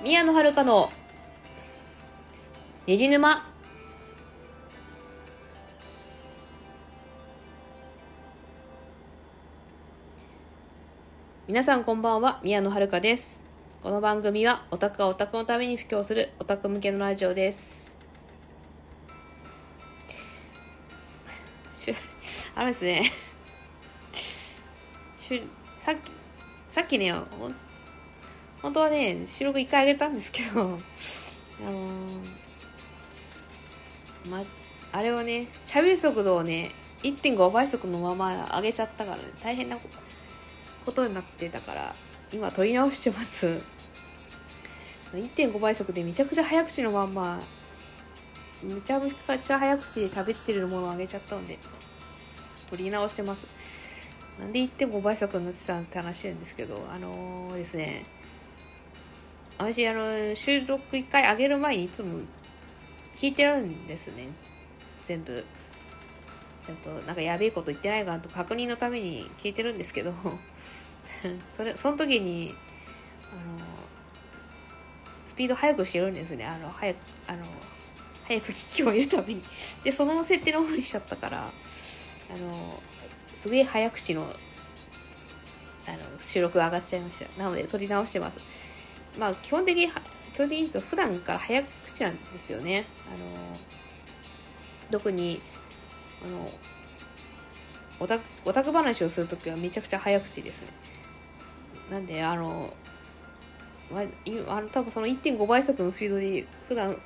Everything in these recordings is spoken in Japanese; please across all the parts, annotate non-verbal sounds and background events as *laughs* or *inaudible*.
宮野遥の虹沼皆さんこんばんは宮野遥です。この番組はオタクがオタクのために布教するオタク向けのラジオです。あれですね。さっきさっきね本当はね収録1回あげたんですけど *laughs* あのーまあれをね喋る速度をね1.5倍速のまま上げちゃったからね大変なことになってたから今撮り直してます。1.5倍速でめちゃくちゃ早口のまんまめちゃめちゃ早口で喋ってるものを上げちゃったので撮り直してます。なんで1.5倍速になってたんって話なんですけどあのー、ですね私あの収録1回上げる前にいつも聞いてるんですね。全部。ちゃんとなんかやべえこと言ってないかなと確認のために聞いてるんですけど。*laughs* それその時にあのスピード速くしてるんですね。あの早くあの早く聞き終えるために。*laughs* でその設定の方にしちゃったからあのすげえ早口のあの収録上がっちゃいました。なので撮り直してます。まあ基本的に基本的に言うと普段から早口なんですよね。あの特にあのオタオタク話をする時はめちゃくちゃ早口ですね。なんであのまあ、あの多分その1.5倍速のスピードで普段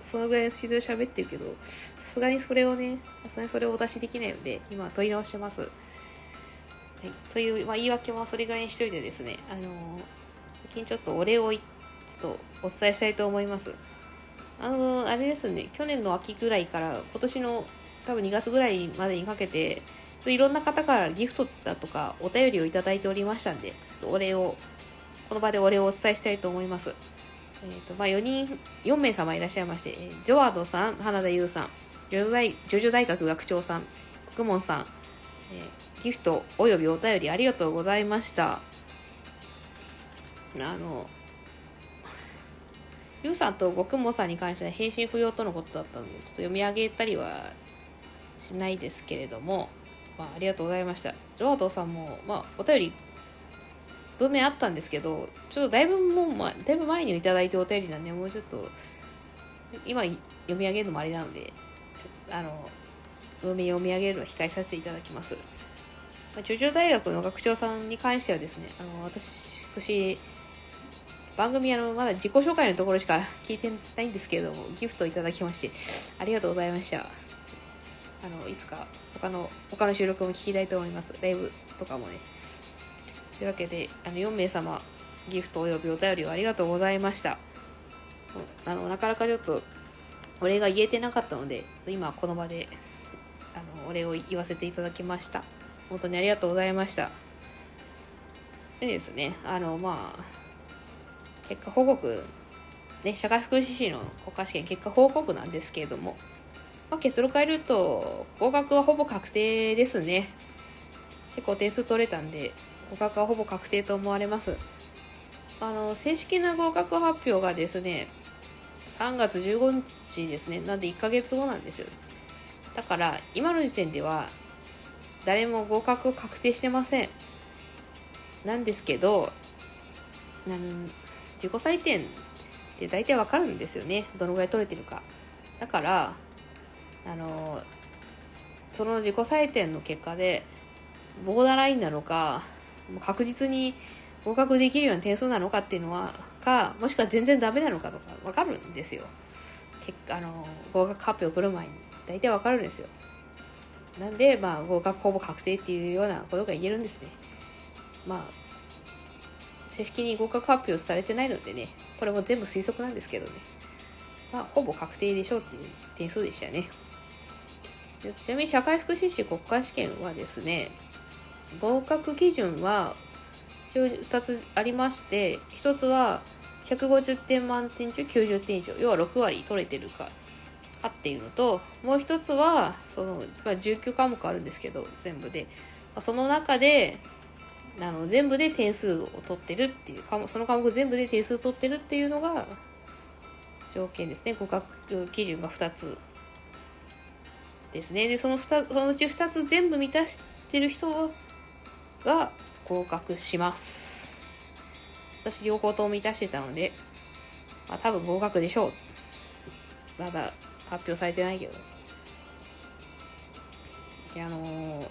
そのぐらいのスピードで喋ってるけどさすがにそれをねさすがにそれをお出しできないので今問い直してます、はい、という、まあ、言い訳はそれぐらいにしといてですねあの近ちょっとお礼をちょっとお伝えしたいと思いますあのあれですね去年の秋ぐらいから今年の多分2月ぐらいまでにかけていろんな方からギフトだとかお便りをいただいておりましたんでちょっとお礼をこの場でお礼をお伝えしたいと思います。えーとまあ、4人、4名様いらっしゃいまして、ジョワードさん、花田優さん、ジョジョ大ジョジョ大学学長さん、国門さん、えー、ギフトおよびお便りありがとうございました。あの、*laughs* ゆうさんとごくもさんに関しては返信不要とのことだったので、ちょっと読み上げたりはしないですけれども、まあ、ありがとうございました。ジョワードさんも、まあ、お便り文面あったんですけど、ちょっとだいぶもう、まあ、だいぶ前にいただいてお便りなんで、もうちょっと、今読み上げるのもあれなので、ちょっと、あの、文面読み上げるのは控えさせていただきます。まあ、ジョジョ大学の学長さんに関してはですね、あの、私番組あの、まだ自己紹介のところしか聞いてないんですけれども、ギフトいただきまして、ありがとうございました。あの、いつか他の、他の収録も聞きたいと思います。ライブとかもね。というわけであの4名様ギフトおよびお便りをありがとうございましたあのなかなかちょっとお礼が言えてなかったので今この場であのお礼を言わせていただきました本当にありがとうございましたでですねあのまあ結果報告ね社会福祉士の国家試験結果報告なんですけれども、まあ、結論変えると合格はほぼ確定ですね結構点数取れたんで合格はほぼ確定と思われます。あの、正式な合格発表がですね、3月15日ですね。なんで1ヶ月後なんですよ。だから、今の時点では、誰も合格確定してません。なんですけど、自己採点って大体わかるんですよね。どのぐらい取れてるか。だから、あの、その自己採点の結果で、ボーダーラインなのか、確実に合格できるような点数なのかっていうのはかもしくは全然ダメなのかとか分かるんですよ結果あの合格発表来る前に大体分かるんですよなんでまあ合格ほぼ確定っていうようなことが言えるんですねまあ正式に合格発表されてないのでねこれも全部推測なんですけどね。まあほぼ確定でしょうっていう点数でしたね。ちなみに社会福祉士国家試験はですね合格基準は一応2つありまして1つは150点満点中90点以上要は6割取れてるかかっていうのともう1つはその、まあ、19科目あるんですけど全部で。その中であの全部で点数を取ってるっていうその科目全部で点数取ってるっていうのが条件ですね。合格基準が2つですね。でその 2, そのうち2つ全部満たしてる人が合格します。私両方とも満たしてたので、まあ、多分合格でしょう。まだ発表されてないけど。であのー、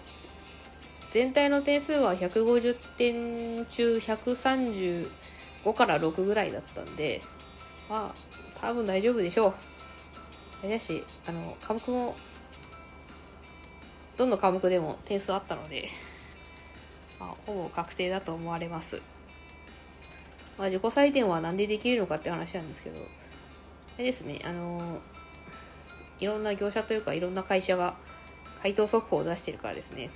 全体の点数は150点中135から6ぐらいだったんでまあ多分大丈夫でしょう。あれだし、あの、科目も、どの科目でも点数あったので、まあ、ほぼ確定だと思われます。まあ、自己採点は何でできるのかって話なんですけど、あれですね、あの、いろんな業者というか、いろんな会社が回答速報を出してるからですね、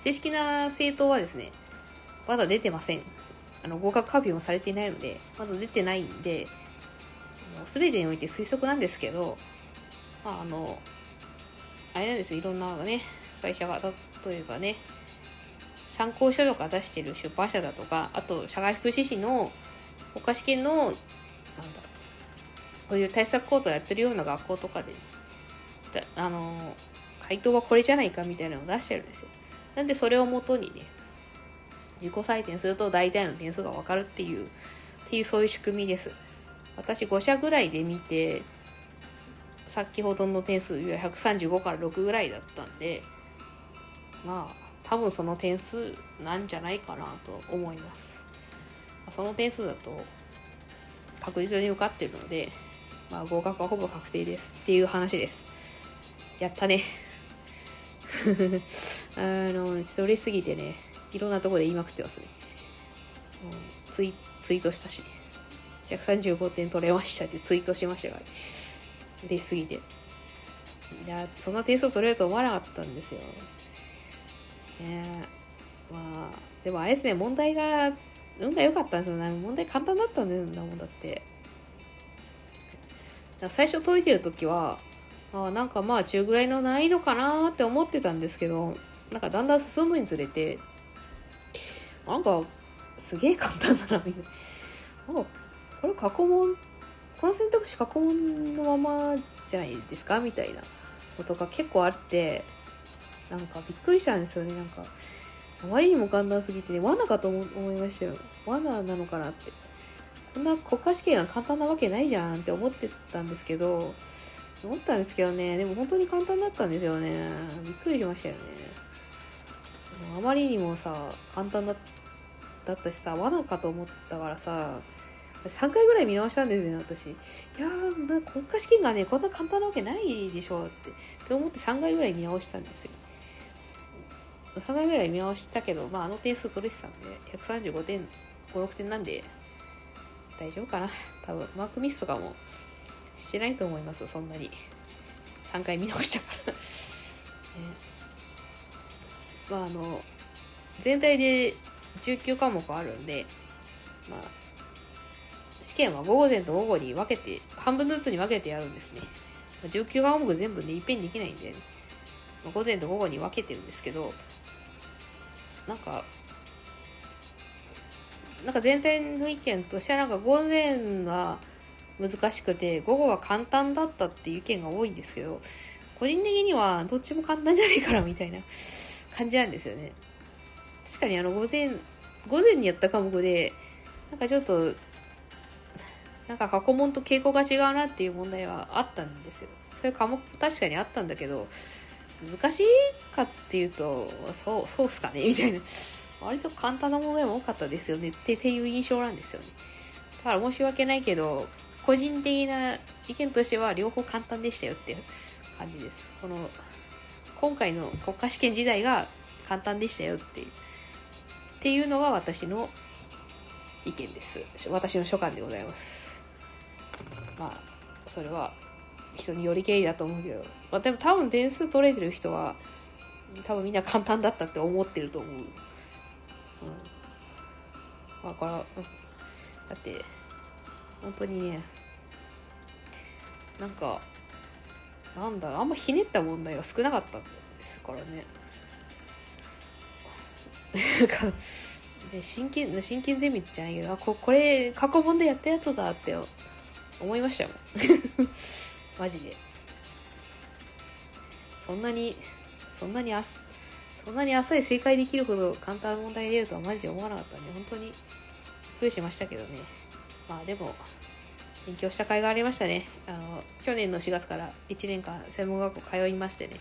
正式な政党はですね、まだ出てません。あの合格発表もされていないので、まだ出てないんで、全てにおいて推測なんですけど、まあ、あの、あれなんですよ、いろんなね、会社が、例えばね、参考書とか出してる出版社だとか、あと、社会福祉士の国家試験の、なんだこういう対策講座やってるような学校とかで、あの、回答はこれじゃないかみたいなのを出してるんですよ。なんでそれをもとにね、自己採点すると大体の点数がわかるっていう、っていうそういう仕組みです。私5社ぐらいで見て先ほどの点数は135から6ぐらいだったんでまあ多分その点数なんじゃないかなと思います。その点数だと確実に受かってるので、まあ、合格はほぼ確定ですっていう話です。やったね。あのちょっと嬉しすぎてねいろんなとこで言いまくってますねツイツイートしたしね135点取れましたってツイートしましたから、嬉しすぎて。いや、そんな点数取れると思わなかったんですよ。ねまあ、でもあれですね、問題が、運が良かったんですよね。問題簡単だったんだもんだって。最初解いてる時は、あなんかまあ中ぐらいの難易度かなって思ってたんですけど、なんかだんだん進むにつれて、なんかすげえ簡単だな、みたいな。なんかこれ過去問この選択肢過去問のままじゃないですかみたいなことが結構あってなんかびっくりしたんですよね。なんかあまりにも簡単すぎてね罠かと思いましたよ。罠なのかなって。こんな国家試験が簡単なわけないじゃんって思ってたんですけど思ったんですけどね。でも本当に簡単だったんですよね。びっくりしましたよね。あまりにもさ簡単だったしさ罠かと思ったからさ3回ぐらい見直したんですよね、私。いやー、国家試験がね、こんな簡単なわけないでしょって、って思って3回ぐらい見直したんですよ。3回ぐらい見直したけど、まあ、あの点数取れてたんで、135点、5、6点なんで、大丈夫かな。多分、マークミスとかもしてないと思います、そんなに。3回見直したから *laughs* ね。まあ、あの、全体で19科目あるんで、まあ、試験は午前と午後に分けて、半分ずつに分けてやるんですね。19科目全部ね、いっぺんにできないんで、ね、まあ、午前と午後に分けてるんですけど、なんか、なんか全体の意見としてはなんか午前は難しくて、午後は簡単だったっていう意見が多いんですけど、個人的にはどっちも簡単じゃないからみたいな感じなんですよね。確かにあの午前、午前にやった科目で、なんかちょっとなんか過去問と傾向が違うなっていう問題はあったんですよ。そういう科目確かにあったんだけど、難しいかっていうと、そう、そうっすかねみたいな。割と簡単な問題も多かったですよねってっていう印象なんですよね。だから申し訳ないけど、個人的な意見としては両方簡単でしたよっていう感じです。この、今回の国家試験時代が簡単でしたよっていう。っていうのが私の意見です。私の所感でございます。まあそれは人によりけりだと思うけど、まあ、でも多分点数取れてる人は多分みんな簡単だったって思ってると思う。うん。だから、うん、だって本当にねなんかなんだろうあんまひねった問題は少なかったんですからねなんか、ね、真剣、真剣ゼミじゃないけど、あここれ、過去問でやったやつだって思いましたもん。*laughs* マジで。そんなに、そんなにあそんなに浅い正解できるほど簡単な問題出るとはマジで思わなかったんで、本当にびっくりしましたけどね。まあでも、勉強した甲斐がありましたね。あの、去年の4月から1年間専門学校通いましてね。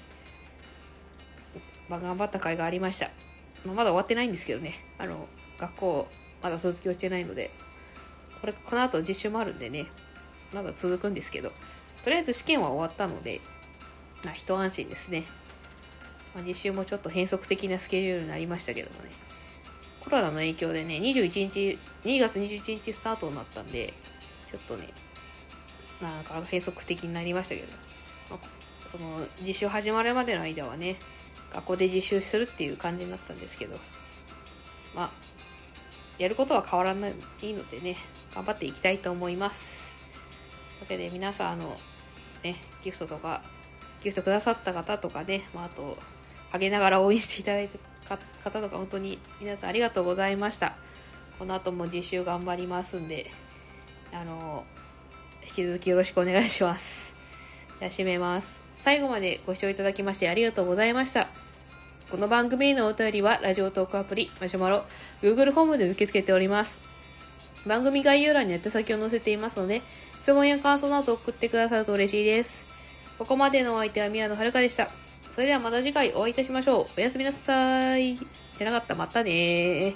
ま、頑張った甲斐がありました。まあ、まだ終わってないんですけどね。あの、学校まだ卒業してないので。これ、この後実習もあるんでね。まだ続くんですけど。とりあえず試験は終わったので、まあ、一安心ですね。まあ、実習もちょっと変則的なスケジュールになりましたけどもね。コロナの影響でね、21日、2月21日スタートになったんで、ちょっとね、なんか閉塞的になりましたけど、まあ、その実習始まるまでの間はね、学校で実習するっていう感じになったんですけど、まあ、やることは変わらないのでね、頑張っていきたいと思います。というわけで皆さん、あの、ね、ギフトとか、ギフトくださった方とかね、まあ、あと、陰ながら応援していただいた方とか本当に皆さんありがとうございました。この後も実習頑張りますんで、あの、引き続きよろしくお願いします。じゃあ締めます。最後までご視聴いただきましてありがとうございました。この番組へのお便りは、ラジオトークアプリ、マシュマロ、Google フォームで受け付けております。番組概要欄に宛先を載せていますので、質問や感想など送ってくださると嬉しいです。ここまでのお相手は宮野遥でした。それではまた次回お会いいたしましょう。おやすみなさい。じゃなかった、またね